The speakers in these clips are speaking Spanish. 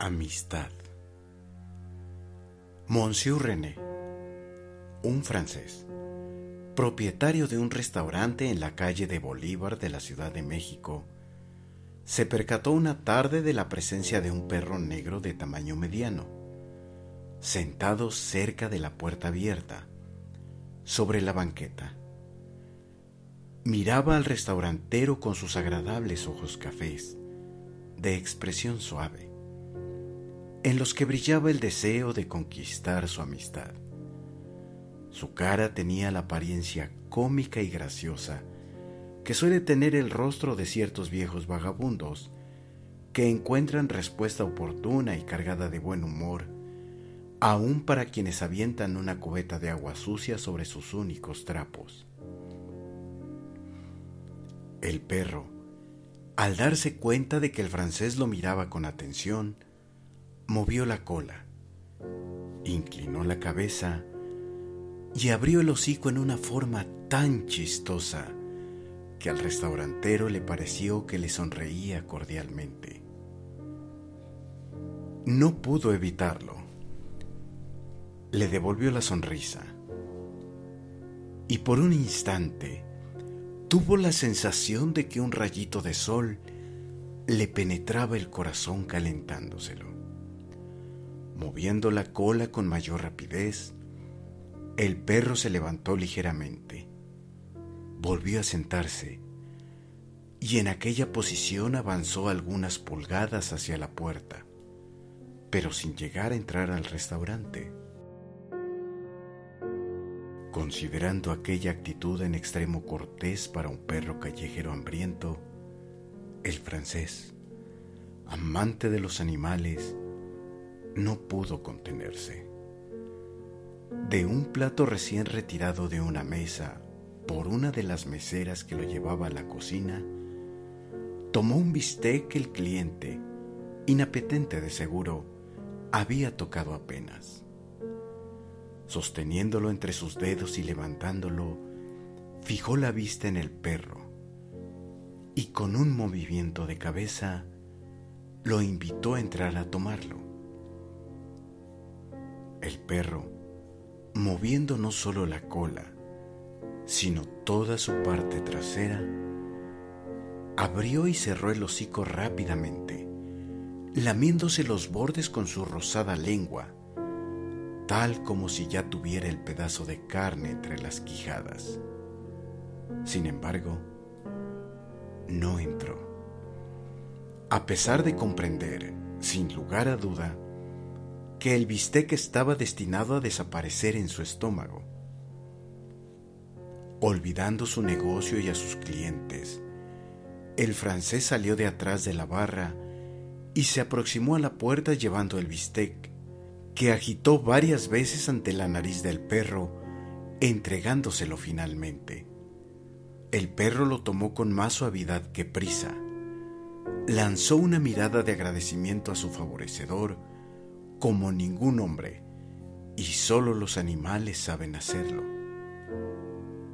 Amistad. Monsieur René, un francés, propietario de un restaurante en la calle de Bolívar de la Ciudad de México, se percató una tarde de la presencia de un perro negro de tamaño mediano, sentado cerca de la puerta abierta, sobre la banqueta. Miraba al restaurantero con sus agradables ojos cafés, de expresión suave en los que brillaba el deseo de conquistar su amistad. Su cara tenía la apariencia cómica y graciosa que suele tener el rostro de ciertos viejos vagabundos que encuentran respuesta oportuna y cargada de buen humor, aun para quienes avientan una cubeta de agua sucia sobre sus únicos trapos. El perro, al darse cuenta de que el francés lo miraba con atención, movió la cola, inclinó la cabeza y abrió el hocico en una forma tan chistosa que al restaurantero le pareció que le sonreía cordialmente. No pudo evitarlo. Le devolvió la sonrisa y por un instante tuvo la sensación de que un rayito de sol le penetraba el corazón calentándoselo. Moviendo la cola con mayor rapidez, el perro se levantó ligeramente, volvió a sentarse y en aquella posición avanzó algunas pulgadas hacia la puerta, pero sin llegar a entrar al restaurante. Considerando aquella actitud en extremo cortés para un perro callejero hambriento, el francés, amante de los animales, no pudo contenerse. De un plato recién retirado de una mesa por una de las meseras que lo llevaba a la cocina, tomó un bistec que el cliente, inapetente de seguro, había tocado apenas. Sosteniéndolo entre sus dedos y levantándolo, fijó la vista en el perro y con un movimiento de cabeza lo invitó a entrar a tomarlo. El perro, moviendo no solo la cola, sino toda su parte trasera, abrió y cerró el hocico rápidamente, lamiéndose los bordes con su rosada lengua, tal como si ya tuviera el pedazo de carne entre las quijadas. Sin embargo, no entró. A pesar de comprender, sin lugar a duda, que el bistec estaba destinado a desaparecer en su estómago. Olvidando su negocio y a sus clientes, el francés salió de atrás de la barra y se aproximó a la puerta llevando el bistec, que agitó varias veces ante la nariz del perro, entregándoselo finalmente. El perro lo tomó con más suavidad que prisa. Lanzó una mirada de agradecimiento a su favorecedor, como ningún hombre, y solo los animales saben hacerlo.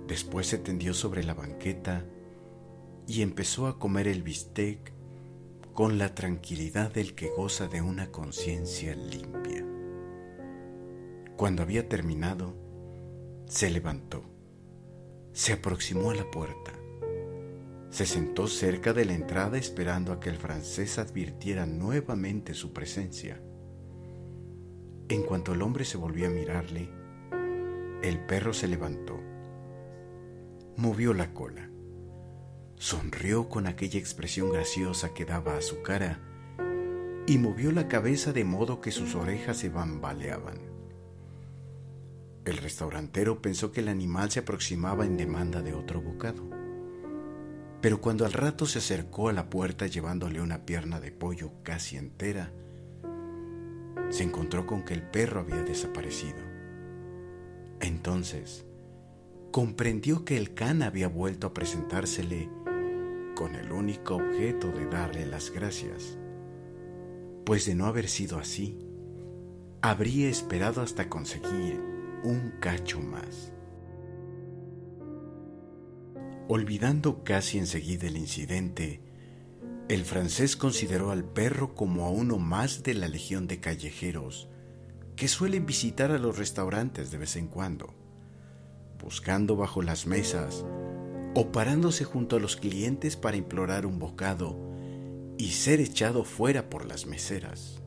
Después se tendió sobre la banqueta y empezó a comer el bistec con la tranquilidad del que goza de una conciencia limpia. Cuando había terminado, se levantó, se aproximó a la puerta, se sentó cerca de la entrada esperando a que el francés advirtiera nuevamente su presencia en cuanto el hombre se volvió a mirarle, el perro se levantó, movió la cola, sonrió con aquella expresión graciosa que daba a su cara y movió la cabeza de modo que sus orejas se bambaleaban. El restaurantero pensó que el animal se aproximaba en demanda de otro bocado, pero cuando al rato se acercó a la puerta llevándole una pierna de pollo casi entera, se encontró con que el perro había desaparecido. Entonces, comprendió que el can había vuelto a presentársele con el único objeto de darle las gracias, pues de no haber sido así, habría esperado hasta conseguir un cacho más. Olvidando casi enseguida el incidente, El francés consideró al perro como a uno más de la legión de callejeros que suelen visitar a los restaurantes de vez en cuando, buscando bajo las mesas o parándose junto a los clientes para implorar un bocado y ser echado fuera por las meseras.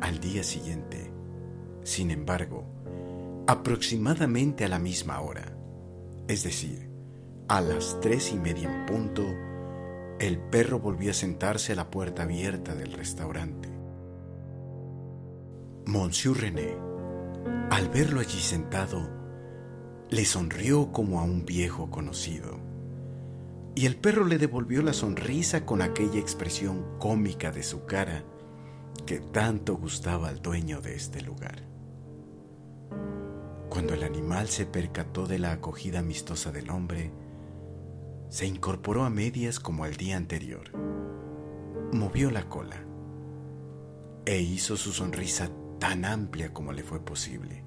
Al día siguiente, sin embargo, aproximadamente a la misma hora, es decir, a las tres y media en punto, el perro volvió a sentarse a la puerta abierta del restaurante. Monsieur René, al verlo allí sentado, le sonrió como a un viejo conocido. Y el perro le devolvió la sonrisa con aquella expresión cómica de su cara que tanto gustaba al dueño de este lugar. Cuando el animal se percató de la acogida amistosa del hombre, se incorporó a medias como el día anterior, movió la cola e hizo su sonrisa tan amplia como le fue posible,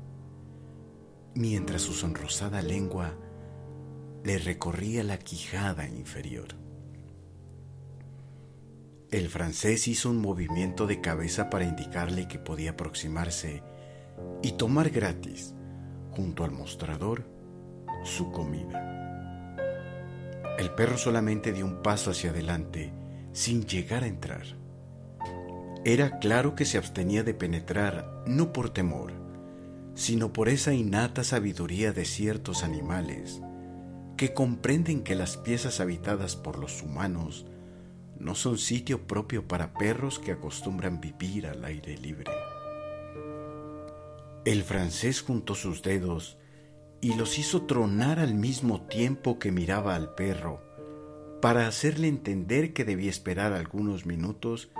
mientras su sonrosada lengua le recorría la quijada inferior. El francés hizo un movimiento de cabeza para indicarle que podía aproximarse y tomar gratis, junto al mostrador, su comida. El perro solamente dio un paso hacia adelante sin llegar a entrar. Era claro que se abstenía de penetrar no por temor, sino por esa innata sabiduría de ciertos animales que comprenden que las piezas habitadas por los humanos no son sitio propio para perros que acostumbran vivir al aire libre. El francés juntó sus dedos y los hizo tronar al mismo tiempo que miraba al perro, para hacerle entender que debía esperar algunos minutos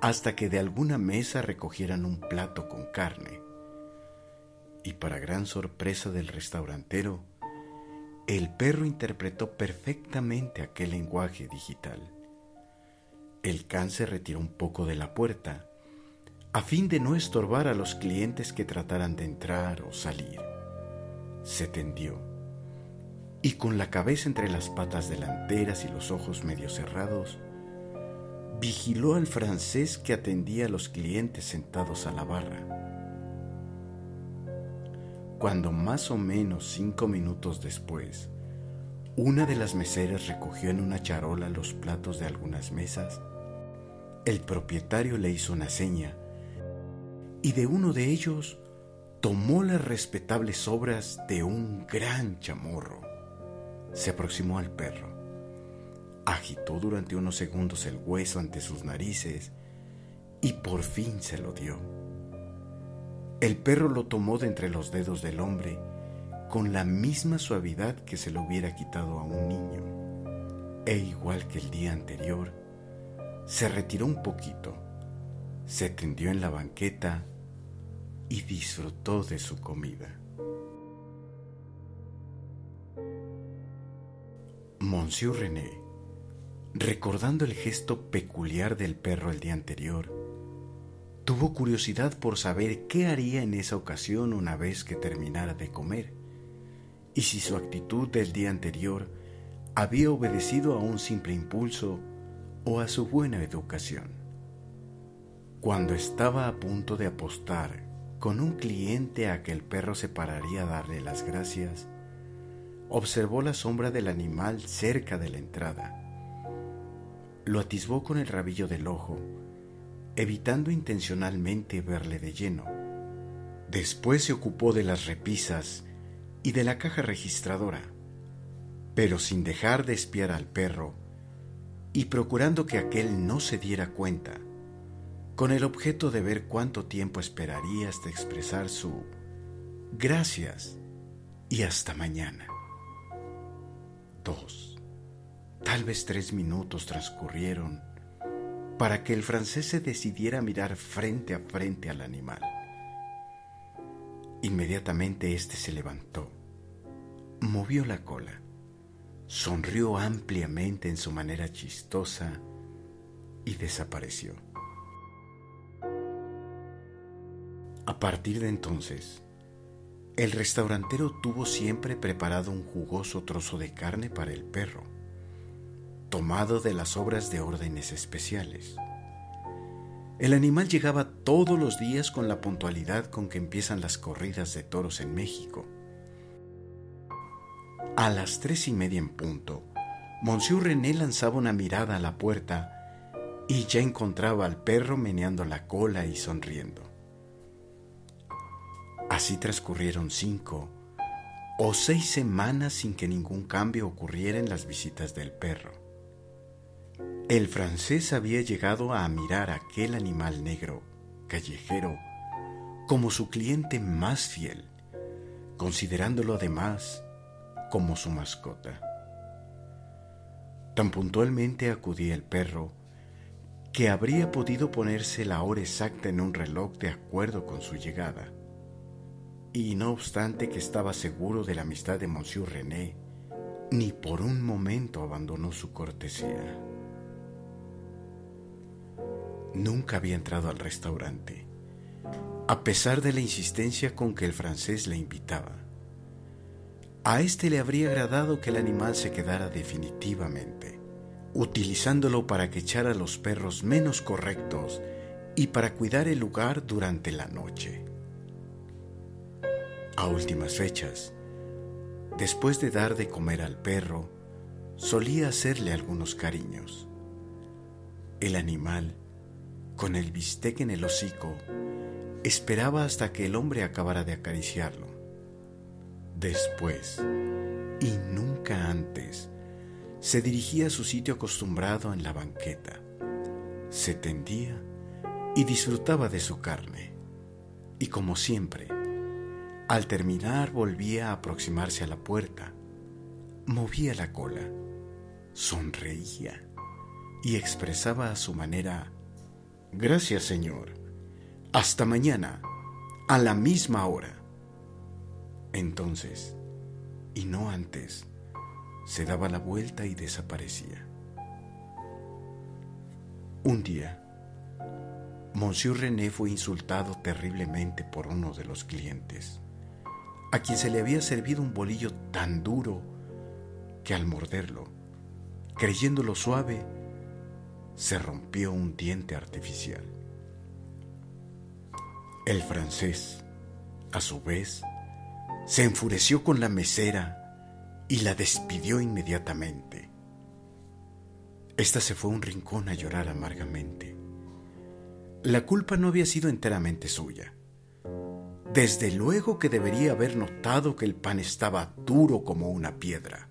hasta que de alguna mesa recogieran un plato con carne. Y para gran sorpresa del restaurantero, el perro interpretó perfectamente aquel lenguaje digital. El can se retiró un poco de la puerta, a fin de no estorbar a los clientes que trataran de entrar o salir. Se tendió y con la cabeza entre las patas delanteras y los ojos medio cerrados, vigiló al francés que atendía a los clientes sentados a la barra. Cuando más o menos cinco minutos después, una de las meseras recogió en una charola los platos de algunas mesas, el propietario le hizo una seña y de uno de ellos tomó las respetables obras de un gran chamorro. Se aproximó al perro agitó durante unos segundos el hueso ante sus narices y por fin se lo dio. El perro lo tomó de entre los dedos del hombre con la misma suavidad que se lo hubiera quitado a un niño. E igual que el día anterior, se retiró un poquito, se tendió en la banqueta y disfrutó de su comida. Monsieur René recordando el gesto peculiar del perro el día anterior. Tuvo curiosidad por saber qué haría en esa ocasión una vez que terminara de comer, y si su actitud del día anterior había obedecido a un simple impulso o a su buena educación. Cuando estaba a punto de apostar con un cliente a que el perro se pararía a darle las gracias, observó la sombra del animal cerca de la entrada lo atisbó con el rabillo del ojo, evitando intencionalmente verle de lleno. Después se ocupó de las repisas y de la caja registradora, pero sin dejar de espiar al perro y procurando que aquel no se diera cuenta, con el objeto de ver cuánto tiempo esperaría hasta expresar su gracias y hasta mañana. 2. Tal vez tres minutos transcurrieron para que el francés se decidiera a mirar frente a frente al animal. Inmediatamente éste se levantó, movió la cola, sonrió ampliamente en su manera chistosa y desapareció. A partir de entonces, el restaurantero tuvo siempre preparado un jugoso trozo de carne para el perro tomado de las obras de órdenes especiales. El animal llegaba todos los días con la puntualidad con que empiezan las corridas de toros en México. A las tres y media en punto, Monsieur René lanzaba una mirada a la puerta y ya encontraba al perro meneando la cola y sonriendo. Así transcurrieron cinco o seis semanas sin que ningún cambio ocurriera en las visitas del perro. El francés había llegado a mirar a aquel animal negro, callejero, como su cliente más fiel, considerándolo además como su mascota. Tan puntualmente acudía el perro que habría podido ponerse la hora exacta en un reloj de acuerdo con su llegada. Y no obstante que estaba seguro de la amistad de Monsieur René, ni por un momento abandonó su cortesía. Nunca había entrado al restaurante, a pesar de la insistencia con que el francés le invitaba. A este le habría agradado que el animal se quedara definitivamente, utilizándolo para que echara a los perros menos correctos y para cuidar el lugar durante la noche. A últimas fechas, después de dar de comer al perro, solía hacerle algunos cariños. El animal, con el bistec en el hocico, esperaba hasta que el hombre acabara de acariciarlo Después, y nunca antes, se dirigía a su sitio acostumbrado en la banqueta. Se tendía y disfrutaba de su carne. Y como siempre, al terminar volvía a aproximarse a la puerta, movía la cola, sonreía. Y expresaba a su manera, Gracias Señor, hasta mañana, a la misma hora. Entonces, y no antes, se daba la vuelta y desaparecía. Un día, Monsieur René fue insultado terriblemente por uno de los clientes, a quien se le había servido un bolillo tan duro que al morderlo, creyéndolo suave, se rompió un diente artificial. El francés, a su vez, se enfureció con la mesera y la despidió inmediatamente. Esta se fue a un rincón a llorar amargamente. La culpa no había sido enteramente suya. Desde luego que debería haber notado que el pan estaba duro como una piedra,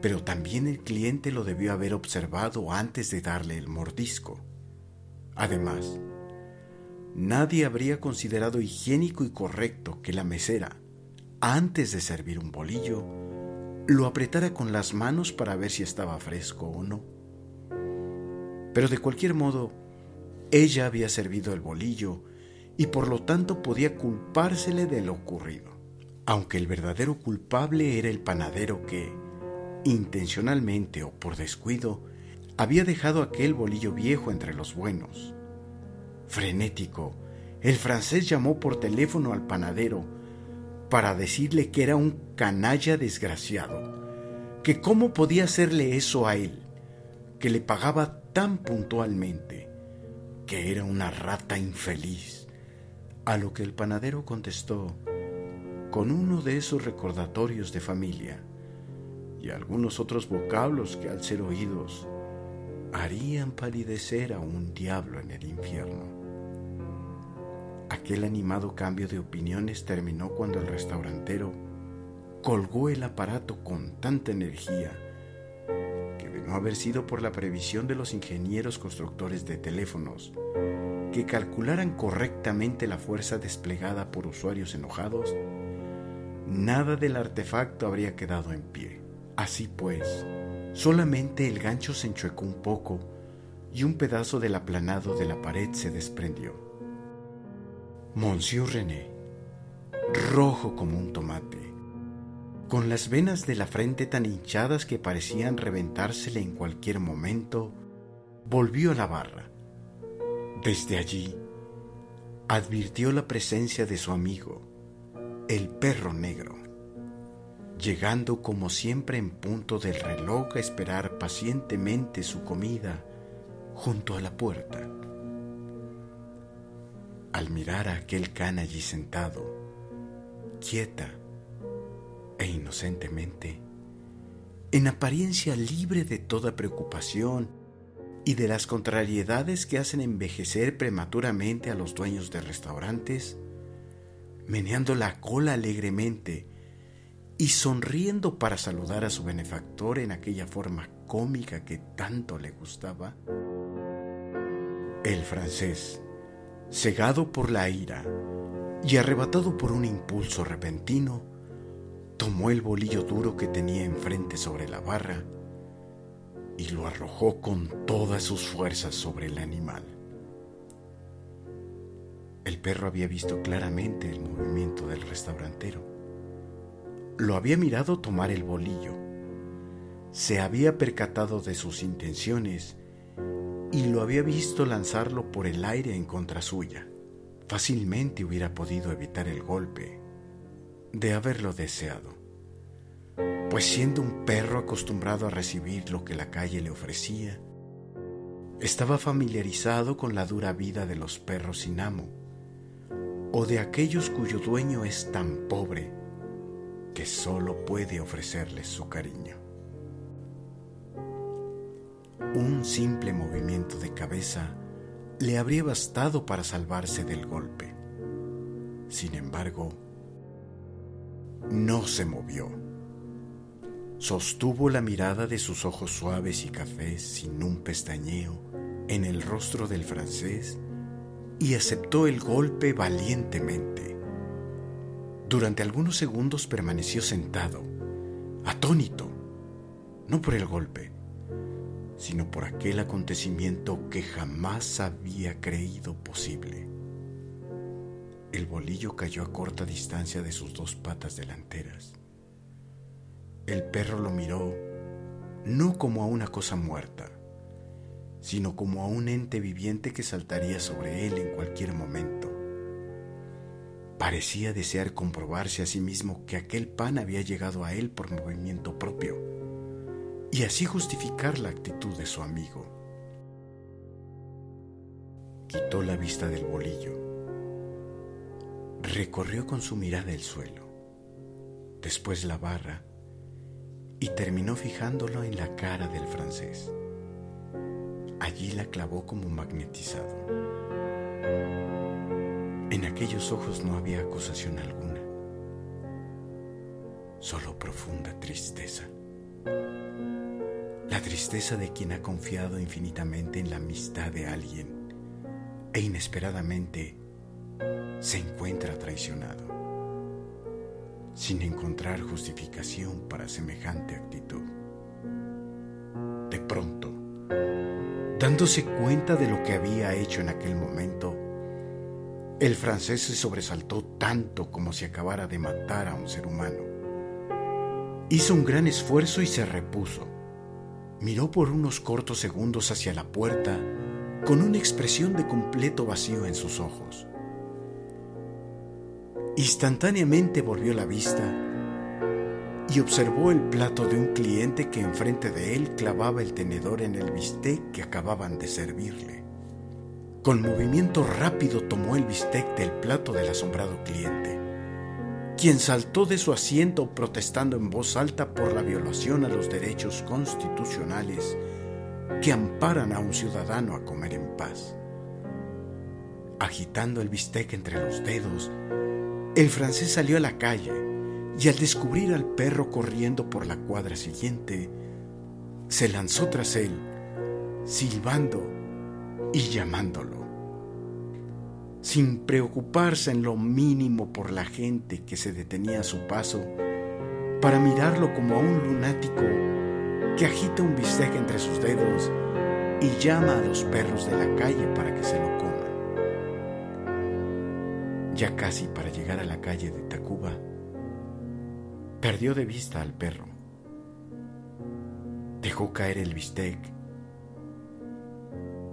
pero también el cliente lo debió haber observado antes de darle el mordisco. Además, nadie habría considerado higiénico y correcto que la mesera, antes de servir un bolillo, lo apretara con las manos para ver si estaba fresco o no. Pero de cualquier modo, ella había servido el bolillo y por lo tanto podía culpársele de lo ocurrido, aunque el verdadero culpable era el panadero que, intencionalmente o por descuido, había dejado aquel bolillo viejo entre los buenos. Frenético, el francés llamó por teléfono al panadero para decirle que era un canalla desgraciado, que cómo podía hacerle eso a él, que le pagaba tan puntualmente, que era una rata infeliz, a lo que el panadero contestó con uno de esos recordatorios de familia y algunos otros vocablos que al ser oídos harían palidecer a un diablo en el infierno. Aquel animado cambio de opiniones terminó cuando el restaurantero colgó el aparato con tanta energía no haber sido por la previsión de los ingenieros constructores de teléfonos que calcularan correctamente la fuerza desplegada por usuarios enojados, nada del artefacto habría quedado en pie. Así pues, solamente el gancho se enchuecó un poco y un pedazo del aplanado de la pared se desprendió. Monsieur René, rojo como un tomate, con las venas de la frente tan hinchadas que parecían reventársele en cualquier momento, volvió a la barra. Desde allí, advirtió la presencia de su amigo, el perro negro. llegando como siempre en punto del reloj a esperar pacientemente su comida junto a la puerta. Al mirar a aquel can allí sentado, quieta e inocentemente, en apariencia libre de toda preocupación y de las contrariedades que hacen envejecer prematuramente a los dueños de restaurantes, meneando la cola alegremente y sonriendo para saludar a su benefactor en aquella forma cómica que tanto le gustaba, el francés, cegado por la ira y arrebatado por un impulso repentino, tomó el bolillo duro que tenía enfrente sobre la barra y lo arrojó con todas sus fuerzas sobre el animal. El perro había visto claramente el movimiento del restaurantero. Lo había mirado tomar el bolillo. Se había percatado de sus intenciones y lo había visto lanzarlo por el aire en contra suya. Fácilmente hubiera podido evitar el golpe de haberlo deseado, pues siendo un perro acostumbrado a recibir lo que la calle le ofrecía, estaba familiarizado con la dura vida de los perros sin amo o de aquellos cuyo dueño es tan pobre que solo puede ofrecerles su cariño. Un simple movimiento de cabeza le habría bastado para salvarse del golpe. Sin embargo, no se movió. Sostuvo la mirada de sus ojos suaves y cafés sin un pestañeo en el rostro del francés y aceptó el golpe valientemente. Durante algunos segundos permaneció sentado, atónito, no por el golpe, sino por aquel acontecimiento que jamás había creído posible. El bolillo cayó a corta distancia de sus dos patas delanteras. El perro lo miró no como a una cosa muerta, sino como a un ente viviente que saltaría sobre él en cualquier momento. Parecía desear comprobarse a sí mismo que aquel pan había llegado a él por movimiento propio y así justificar la actitud de su amigo. Quitó la vista del bolillo, recorrió con su mirada el suelo, después la barra y terminó fijándolo en la cara del francés. Allí la clavó como magnetizado. En aquellos ojos no había acusación alguna, solo profunda tristeza. La tristeza de quien ha confiado infinitamente en la amistad de alguien e inesperadamente se encuentra traicionado, sin encontrar justificación para semejante actitud. De pronto, Dándose cuenta de lo que había hecho en aquel momento, el francés se sobresaltó tanto como si acabara de matar a un ser humano. Hizo un gran esfuerzo y se repuso. Miró por unos cortos segundos hacia la puerta con una expresión de completo vacío en sus ojos. Instantáneamente volvió la vista y observó el plato de un cliente que enfrente de él clavaba el tenedor en el bistec que acababan de servirle. Con movimiento rápido tomó el bistec del plato del asombrado cliente, quien saltó de su asiento protestando en voz alta por la violación a los derechos constitucionales que amparan a un ciudadano a comer en paz. Agitando el bistec entre los dedos, el francés salió a la calle y al descubrir al perro corriendo por la cuadra siguiente, se lanzó tras él, silbando y llamándolo, sin preocuparse en lo mínimo por la gente que se detenía a su paso para mirarlo como a un lunático que agita un bistec entre sus dedos y llama a los perros de la calle para que se lo. Ya casi para llegar a la calle de Tacuba, Perdió de vista al perro. Dejó caer el bistec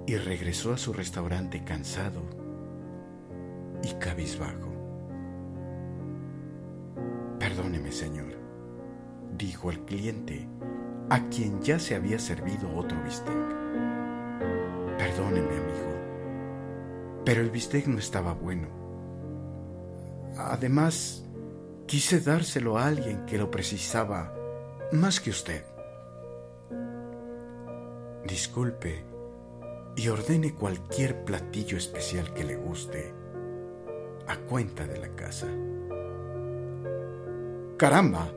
y regresó a su restaurante cansado y cabizbajo. Perdóneme, señor, dijo el cliente, a quien ya se había servido otro bistec. Perdóneme, amigo, pero el bistec no estaba bueno. Además, quise dárselo a alguien que lo precisaba más que usted. Disculpe y ordene cualquier platillo especial que le guste a cuenta de la casa. Caramba,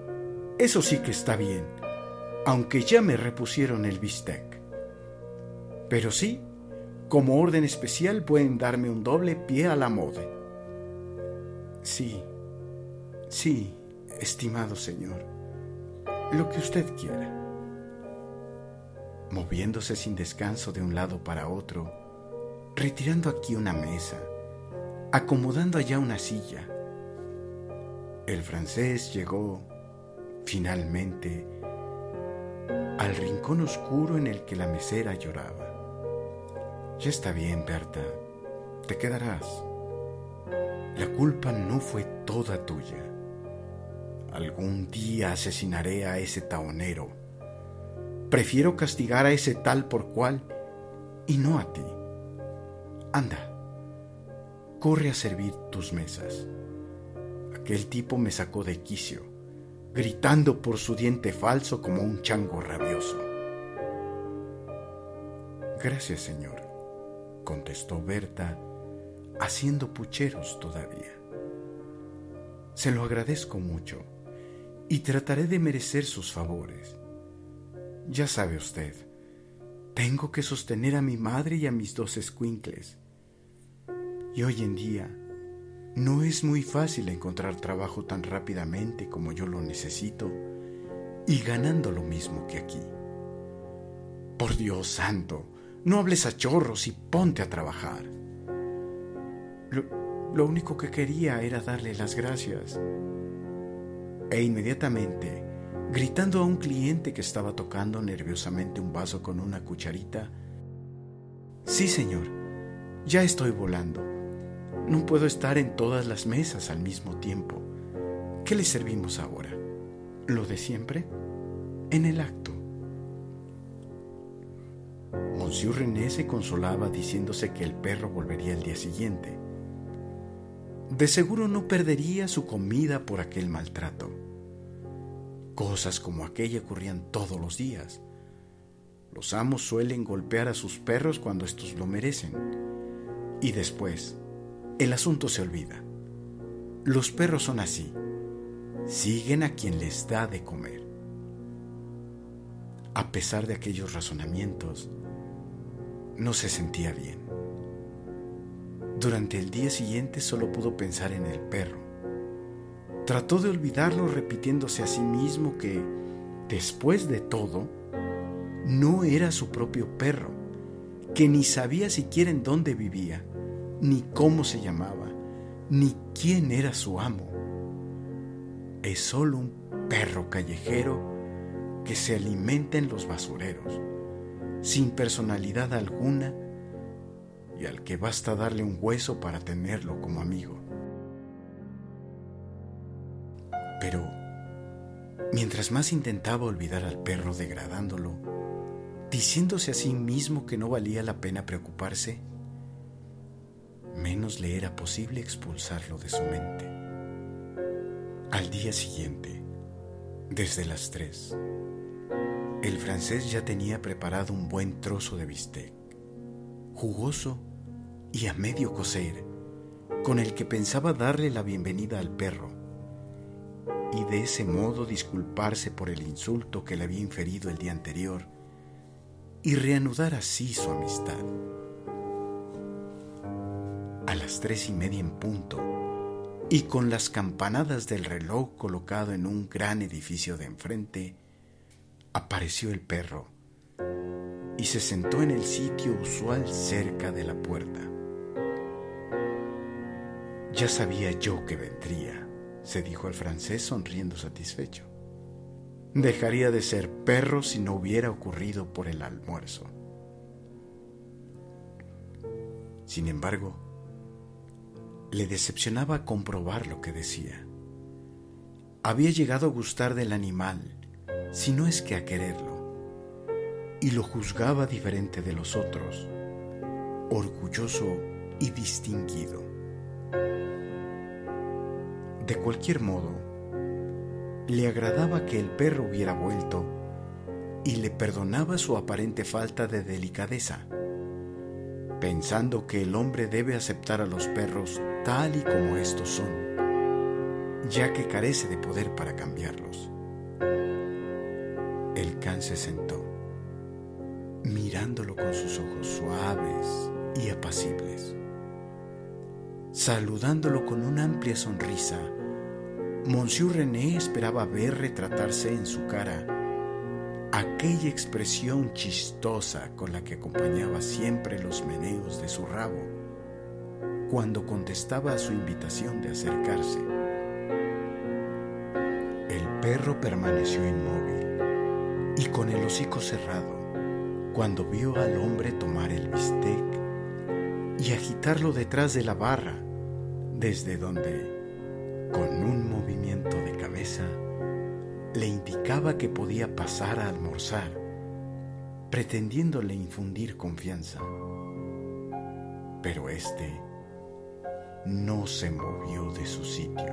eso sí que está bien, aunque ya me repusieron el bistec. Pero sí, como orden especial pueden darme un doble pie a la moda. Sí, sí, estimado señor, lo que usted quiera. Moviéndose sin descanso de un lado para otro, retirando aquí una mesa, acomodando allá una silla. El francés llegó, finalmente, al rincón oscuro en el que la mesera lloraba. Ya está bien, Berta, te quedarás. La culpa no fue toda tuya. Algún día asesinaré a ese taonero. Prefiero castigar a ese tal por cual y no a ti. Anda, corre a servir tus mesas. Aquel tipo me sacó de quicio, gritando por su diente falso como un chango rabioso. Gracias, señor, contestó Berta, haciendo pucheros todavía. Se lo agradezco mucho y trataré de merecer sus favores. Ya sabe usted, tengo que sostener a mi madre y a mis dos escuincles y hoy en día no es muy fácil encontrar trabajo tan rápidamente como yo lo necesito y ganando lo mismo que aquí. Por Dios santo, no hables a chorros y ponte a trabajar. Lo, único que quería era darle las gracias. E inmediatamente, gritando a un cliente que estaba tocando nerviosamente un vaso con una cucharita, Sí, señor, ya estoy volando. No puedo estar en todas las mesas al mismo tiempo. ¿Qué le servimos ahora? ¿Lo de siempre? En el acto. Monsieur René se consolaba diciéndose que el perro volvería el día siguiente. De seguro no perdería su comida por aquel maltrato. Cosas como aquella ocurrían todos los días. Los amos suelen golpear a sus perros cuando estos lo merecen. Y después, el asunto se olvida. Los perros son así. Siguen a quien les da de comer. A pesar de aquellos razonamientos, no se sentía bien. Durante el día siguiente solo pudo pensar en el perro. Trató de olvidarlo repitiéndose a sí mismo que, después de todo, no era su propio perro, que ni sabía siquiera en dónde vivía ni cómo se llamaba, ni quién era su amo. Es solo un perro callejero que se alimenta en los basureros, sin personalidad alguna y al que basta darle un hueso para tenerlo como amigo. Pero, mientras más intentaba olvidar al perro degradándolo, diciéndose a sí mismo que no valía la pena preocuparse, menos le era posible expulsarlo de su mente. Al día siguiente, desde las tres, el francés ya tenía preparado un buen trozo de bistec, jugoso y a medio cocer, con el que pensaba darle la bienvenida al perro y de ese modo disculparse por el insulto que le había inferido el día anterior y reanudar así su amistad. A las tres y media en punto, y con las campanadas del reloj colocado en un gran edificio de enfrente, apareció el perro y se sentó en el sitio usual cerca de la puerta. Ya sabía yo que vendría, se dijo el francés sonriendo satisfecho. Dejaría de ser perro si no hubiera ocurrido por el almuerzo. Sin embargo, le decepcionaba comprobar lo que decía. Había llegado a gustar del animal si no es que a quererlo, y lo juzgaba diferente de los otros, orgulloso y distinguido. De cualquier modo, le agradaba que el perro hubiera vuelto y le perdonaba su aparente falta de delicadeza, pensando que el hombre debe aceptar a los perros tal y como estos son, ya que carece de poder para cambiarlos. El can se sentó, mirándolo con sus ojos suaves y apacibles. Saludándolo con una amplia sonrisa, Monsieur René esperaba ver retratarse en su cara aquella expresión chistosa con la que acompañaba siempre los meneos de su rabo cuando contestaba a su invitación de acercarse. El perro permaneció inmóvil y con el hocico cerrado cuando vio al hombre tomar el bistec y agitarlo detrás de la barra, desde donde, con un movimiento de cabeza, le indicaba que podía pasar a almorzar, pretendiéndole infundir confianza. Pero éste no se movió de su sitio.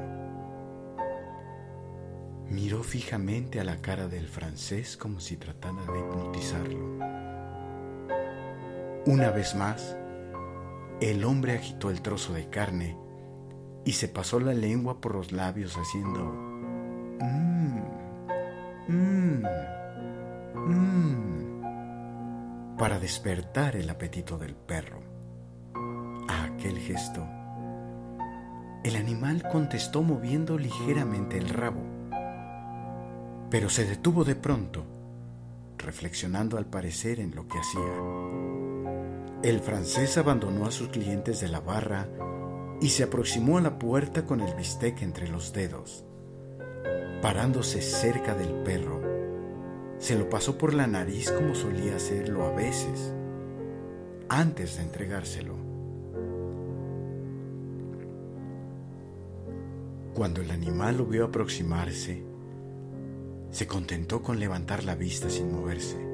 Miró fijamente a la cara del francés como si tratara de hipnotizarlo. Una vez más, el hombre agitó el trozo de carne y se pasó la lengua por los labios haciendo mmm mmm, mmm, para despertar el apetito del perro. A aquel gesto, el animal contestó moviendo ligeramente el rabo, pero se detuvo de pronto, reflexionando al parecer en lo que hacía. El francés abandonó a sus clientes de la barra y se aproximó a la puerta con el bistec entre los dedos parándose cerca del perro, se lo pasó por la nariz como solía hacerlo a veces, antes de entregárselo. Cuando el animal lo vio aproximarse, se contentó con levantar la vista sin moverse.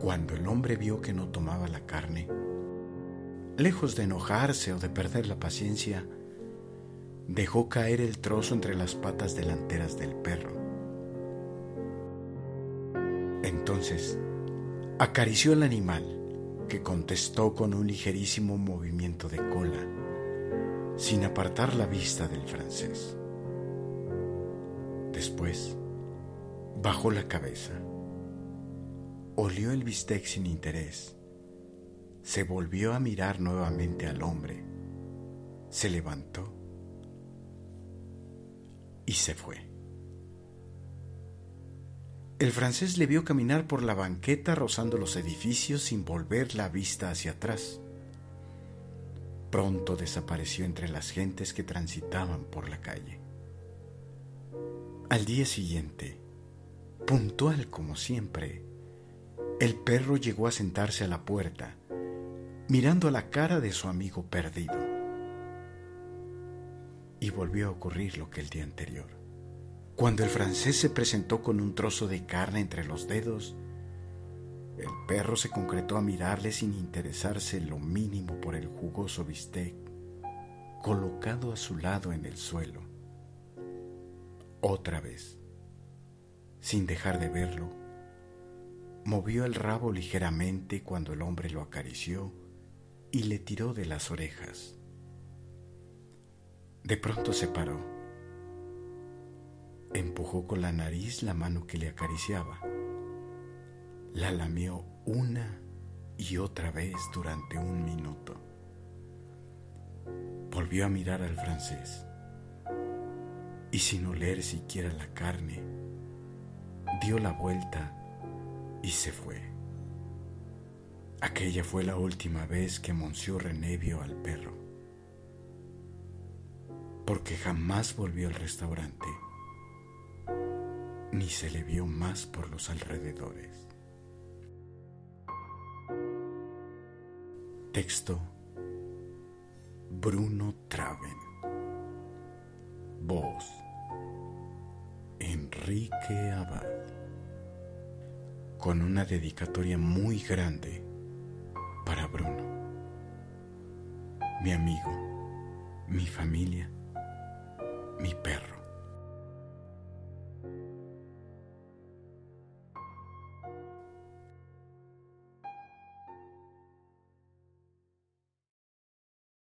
Cuando el hombre vio que no tomaba la carne, lejos de enojarse o de perder la paciencia, dejó caer el trozo entre las patas delanteras del perro. Entonces, acarició al animal, que contestó con un ligerísimo movimiento de cola, sin apartar la vista del francés. Después, bajó la cabeza, olió el bistec sin interés, se volvió a mirar nuevamente al hombre, se levantó y se fue. El francés le vio caminar por la banqueta rozando los edificios sin volver la vista hacia atrás. Pronto desapareció entre las gentes que transitaban por la calle. Al día siguiente, puntual como siempre, el perro llegó a sentarse a la puerta, mirando a la cara de su amigo perdido y volvió a ocurrir lo que el día anterior. Cuando el francés se presentó con un trozo de carne entre los dedos, el perro se concretó a mirarle sin interesarse lo mínimo por el jugoso bistec colocado a su lado en el suelo. Otra vez, sin dejar de verlo, movió el rabo ligeramente cuando el hombre lo acarició y le tiró de las orejas. De pronto se paró. Empujó con la nariz la mano que le acariciaba. La lamió una y otra vez durante un minuto. Volvió a mirar al francés y sin oler siquiera la carne, dio la vuelta y se fue. Aquella fue la última vez que Monsieur René vio al perro porque jamás volvió al restaurante, ni se le vio más por los alrededores. Texto Bruno Traven. Voz Enrique. Abad, con una dedicatoria muy grande para Bruno, mi amigo, mi familia, mi perro.